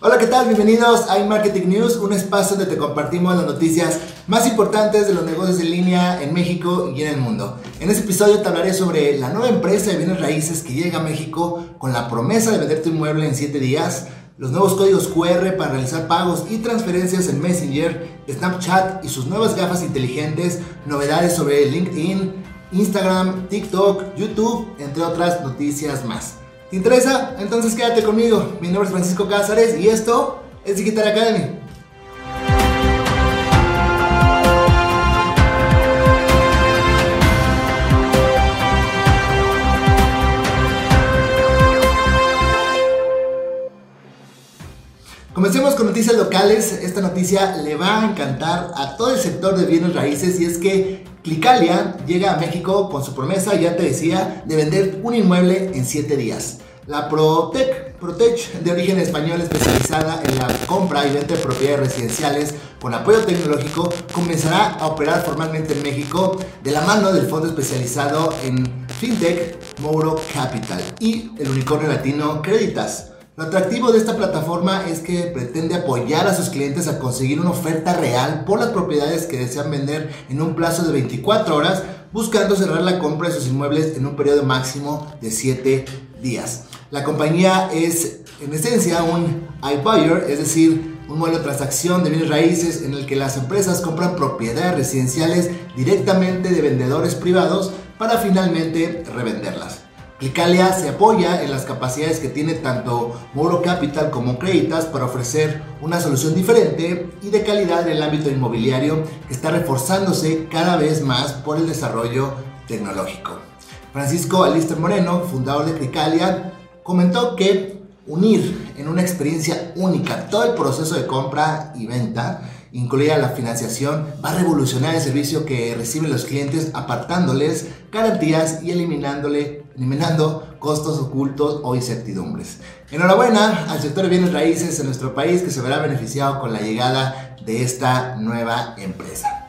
Hola, ¿qué tal? Bienvenidos a iMarketing News, un espacio donde te compartimos las noticias más importantes de los negocios en línea en México y en el mundo. En este episodio te hablaré sobre la nueva empresa de bienes raíces que llega a México con la promesa de vender tu inmueble en 7 días, los nuevos códigos QR para realizar pagos y transferencias en Messenger, Snapchat y sus nuevas gafas inteligentes, novedades sobre LinkedIn, Instagram, TikTok, YouTube, entre otras noticias más. ¿Te interesa? Entonces quédate conmigo. Mi nombre es Francisco Cázares y esto es Digital Academy. Comencemos con noticias locales. Esta noticia le va a encantar a todo el sector de bienes raíces y es que Clicalia llega a México con su promesa, ya te decía, de vender un inmueble en 7 días. La Protec, Protech, de origen español especializada en la compra y venta de propiedades residenciales con apoyo tecnológico, comenzará a operar formalmente en México de la mano del fondo especializado en FinTech Mouro Capital y el unicornio latino Creditas. Lo atractivo de esta plataforma es que pretende apoyar a sus clientes a conseguir una oferta real por las propiedades que desean vender en un plazo de 24 horas, buscando cerrar la compra de sus inmuebles en un periodo máximo de 7 días. La compañía es en esencia un iBuyer, es decir, un modelo de transacción de bienes raíces en el que las empresas compran propiedades residenciales directamente de vendedores privados para finalmente revenderlas. Clicalia se apoya en las capacidades que tiene tanto Moro Capital como Creditas para ofrecer una solución diferente y de calidad en el ámbito inmobiliario que está reforzándose cada vez más por el desarrollo tecnológico. Francisco Alister Moreno, fundador de Clicalia, comentó que unir en una experiencia única todo el proceso de compra y venta incluida la financiación, va a revolucionar el servicio que reciben los clientes apartándoles garantías y eliminándole, eliminando costos ocultos o incertidumbres. Enhorabuena al sector de bienes raíces en nuestro país que se verá beneficiado con la llegada de esta nueva empresa.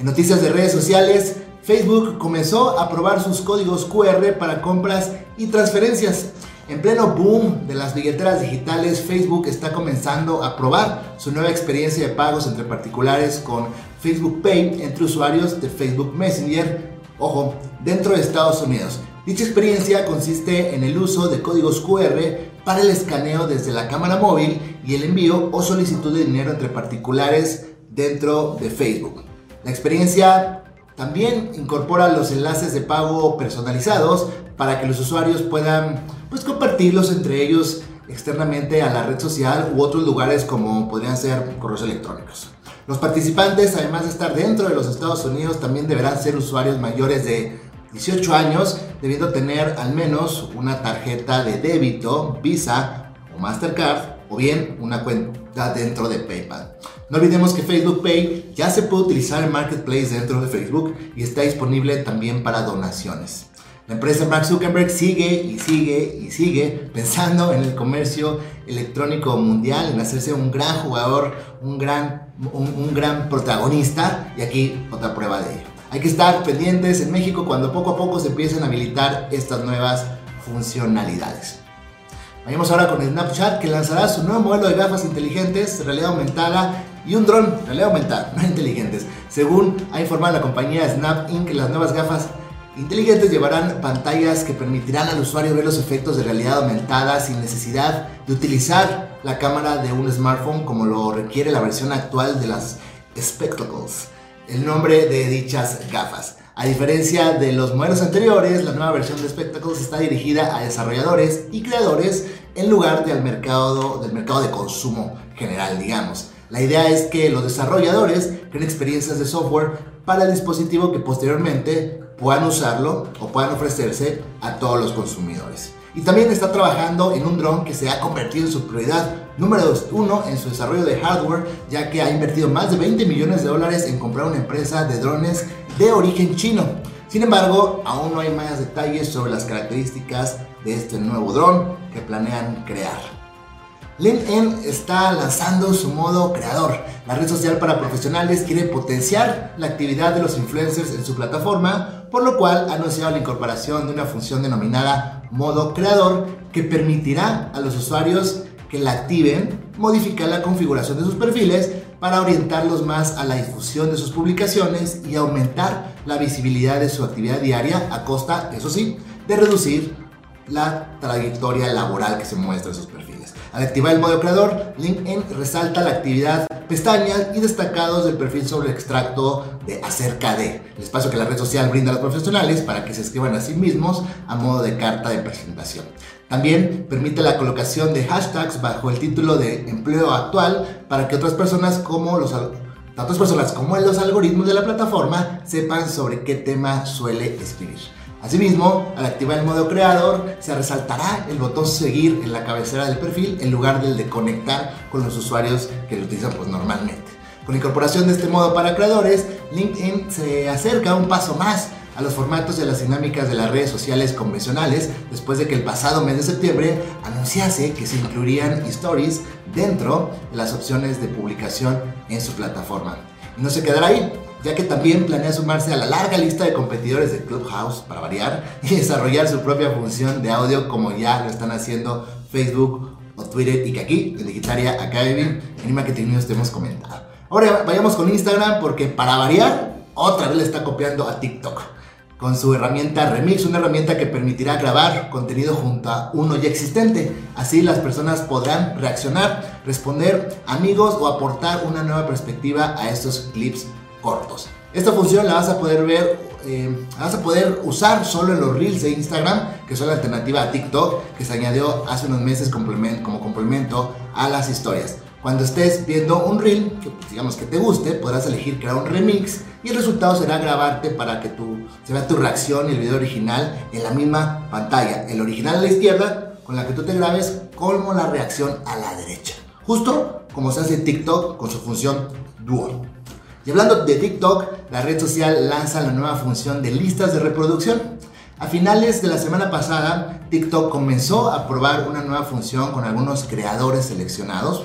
En noticias de redes sociales, Facebook comenzó a probar sus códigos QR para compras y transferencias. En pleno boom de las billeteras digitales, Facebook está comenzando a probar su nueva experiencia de pagos entre particulares con Facebook Pay entre usuarios de Facebook Messenger, ojo, dentro de Estados Unidos. Dicha experiencia consiste en el uso de códigos QR para el escaneo desde la cámara móvil y el envío o solicitud de dinero entre particulares dentro de Facebook. La experiencia también incorpora los enlaces de pago personalizados para que los usuarios puedan pues, compartirlos entre ellos externamente a la red social u otros lugares como podrían ser correos electrónicos. Los participantes, además de estar dentro de los Estados Unidos, también deberán ser usuarios mayores de 18 años, debiendo tener al menos una tarjeta de débito, Visa o Mastercard, o bien una cuenta dentro de PayPal. No olvidemos que Facebook Pay ya se puede utilizar en Marketplace dentro de Facebook y está disponible también para donaciones. La empresa Mark Zuckerberg sigue y sigue y sigue pensando en el comercio electrónico mundial, en hacerse un gran jugador, un gran, un, gran protagonista y aquí otra prueba de ello. Hay que estar pendientes en México cuando poco a poco se empiecen a habilitar estas nuevas funcionalidades. Vayamos ahora con Snapchat que lanzará su nuevo modelo de gafas inteligentes, realidad aumentada y un dron, realidad aumentada, no inteligentes. Según ha informado la compañía Snap Inc., las nuevas gafas inteligentes llevarán pantallas que permitirán al usuario ver los efectos de realidad aumentada sin necesidad de utilizar la cámara de un smartphone como lo requiere la versión actual de las Spectacles, el nombre de dichas gafas. A diferencia de los modelos anteriores, la nueva versión de Spectacles está dirigida a desarrolladores y creadores en lugar del mercado, del mercado de consumo general, digamos. La idea es que los desarrolladores creen experiencias de software para el dispositivo que posteriormente puedan usarlo o puedan ofrecerse a todos los consumidores. Y también está trabajando en un dron que se ha convertido en su prioridad número uno en su desarrollo de hardware, ya que ha invertido más de 20 millones de dólares en comprar una empresa de drones de origen chino. Sin embargo, aún no hay más detalles sobre las características de este nuevo dron que planean crear. LinkedIn está lanzando su modo creador. La red social para profesionales quiere potenciar la actividad de los influencers en su plataforma, por lo cual ha anunciado la incorporación de una función denominada modo creador que permitirá a los usuarios que la activen, modificar la configuración de sus perfiles para orientarlos más a la difusión de sus publicaciones y aumentar la visibilidad de su actividad diaria a costa, eso sí, de reducir la trayectoria laboral que se muestra en sus perfiles. Al activar el modo creador, LinkedIn resalta la actividad, pestañas y destacados del perfil sobre el extracto de acerca de, el espacio que la red social brinda a los profesionales para que se escriban a sí mismos a modo de carta de presentación. También permite la colocación de hashtags bajo el título de empleo actual para que otras personas como los personas como los algoritmos de la plataforma sepan sobre qué tema suele escribir. Asimismo, al activar el modo creador, se resaltará el botón seguir en la cabecera del perfil en lugar del de conectar con los usuarios que lo utilizan pues, normalmente. Con la incorporación de este modo para creadores, LinkedIn se acerca un paso más a los formatos y a las dinámicas de las redes sociales convencionales después de que el pasado mes de septiembre anunciase que se incluirían stories dentro de las opciones de publicación en su plataforma. No se quedará ahí, ya que también planea sumarse a la larga lista de competidores de Clubhouse, para variar, y desarrollar su propia función de audio como ya lo están haciendo Facebook o Twitter y que aquí en Digitaria Academy en Marketing te hemos comentado. Ahora vayamos con Instagram porque para variar, otra vez le está copiando a TikTok con su herramienta Remix, una herramienta que permitirá grabar contenido junto a uno ya existente. Así las personas podrán reaccionar, responder amigos o aportar una nueva perspectiva a estos clips cortos. Esta función la vas a poder ver, eh, vas a poder usar solo en los reels de Instagram, que son la alternativa a TikTok, que se añadió hace unos meses como complemento a las historias. Cuando estés viendo un reel, que pues, digamos que te guste, podrás elegir crear un remix y el resultado será grabarte para que tu, se vea tu reacción y el video original en la misma pantalla. El original a la izquierda, con la que tú te grabes, como la reacción a la derecha. Justo como se hace TikTok con su función Duo. Y hablando de TikTok, la red social lanza la nueva función de listas de reproducción. A finales de la semana pasada, TikTok comenzó a probar una nueva función con algunos creadores seleccionados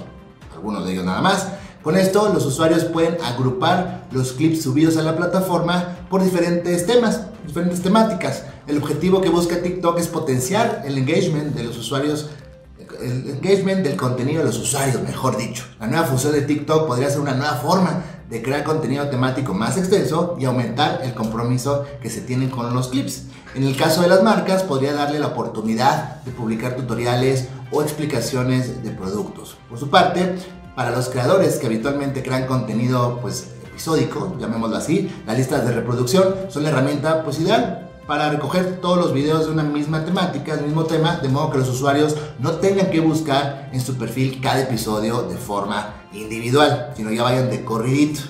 algunos de ellos nada más. Con esto los usuarios pueden agrupar los clips subidos a la plataforma por diferentes temas, diferentes temáticas. El objetivo que busca TikTok es potenciar el engagement de los usuarios, el engagement del contenido de los usuarios, mejor dicho. La nueva función de TikTok podría ser una nueva forma de crear contenido temático más extenso y aumentar el compromiso que se tiene con los clips. En el caso de las marcas, podría darle la oportunidad de publicar tutoriales o explicaciones de productos. Por su parte, para los creadores que habitualmente crean contenido pues episódico, llamémoslo así, las listas de reproducción son la herramienta pues ideal para recoger todos los videos de una misma temática, del mismo tema, de modo que los usuarios no tengan que buscar en su perfil cada episodio de forma individual, sino ya vayan de corridito.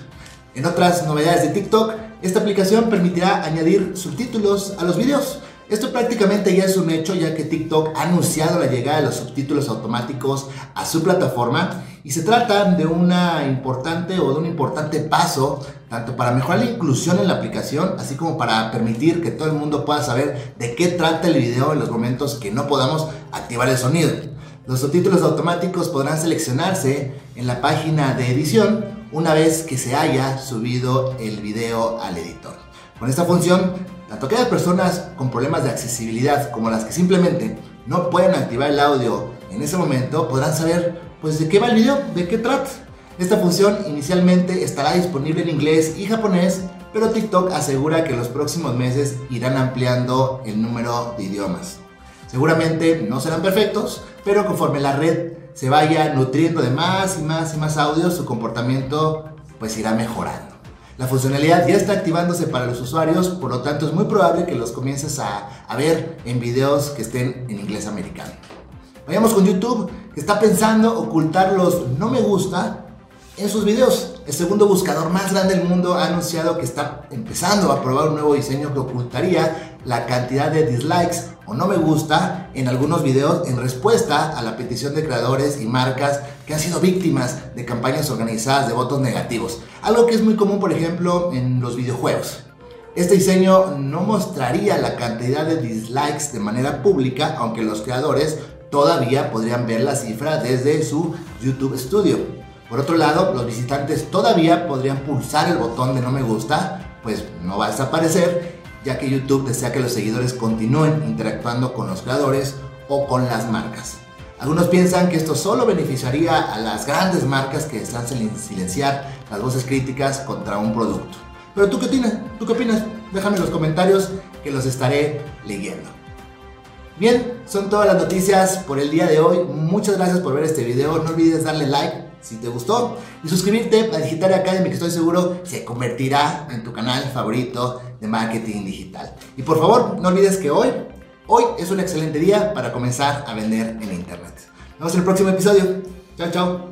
En otras novedades de TikTok, esta aplicación permitirá añadir subtítulos a los videos esto prácticamente ya es un hecho ya que TikTok ha anunciado la llegada de los subtítulos automáticos a su plataforma y se trata de una importante o de un importante paso tanto para mejorar la inclusión en la aplicación así como para permitir que todo el mundo pueda saber de qué trata el video en los momentos que no podamos activar el sonido. Los subtítulos automáticos podrán seleccionarse en la página de edición una vez que se haya subido el video al editor. Con esta función tanto aquellas personas con problemas de accesibilidad como las que simplemente no pueden activar el audio en ese momento podrán saber pues de qué va el video, de qué trata. Esta función inicialmente estará disponible en inglés y japonés, pero TikTok asegura que en los próximos meses irán ampliando el número de idiomas. Seguramente no serán perfectos, pero conforme la red se vaya nutriendo de más y más y más audios, su comportamiento pues irá mejorando. La funcionalidad ya está activándose para los usuarios, por lo tanto es muy probable que los comiences a, ver en videos que estén en inglés americano. Vayamos con YouTube, que está pensando ocultar los no me gusta en sus videos. El segundo buscador más grande del mundo ha anunciado que está empezando a probar un nuevo diseño que ocultaría la cantidad de dislikes o no me gusta en algunos videos en respuesta a la petición de creadores y marcas que han sido víctimas de campañas organizadas de votos negativos. Algo que es muy común, por ejemplo, en los videojuegos. Este diseño no mostraría la cantidad de dislikes de manera pública, aunque los creadores todavía podrían ver la cifra desde su YouTube Studio. Por otro lado, los visitantes todavía podrían pulsar el botón de no me gusta, pues no va a desaparecer ya que YouTube desea que los seguidores continúen interactuando con los creadores o con las marcas. Algunos piensan que esto solo beneficiaría a las grandes marcas que sin silenciar las voces críticas contra un producto. Pero tú qué opinas? ¿Tú qué opinas? Déjame en los comentarios que los estaré leyendo. Bien, son todas las noticias por el día de hoy. Muchas gracias por ver este video. No olvides darle like si te gustó y suscribirte a Digital Academy que estoy seguro se convertirá en tu canal favorito de marketing digital. Y por favor, no olvides que hoy, hoy es un excelente día para comenzar a vender en internet. Nos vemos en el próximo episodio. Chao, chao.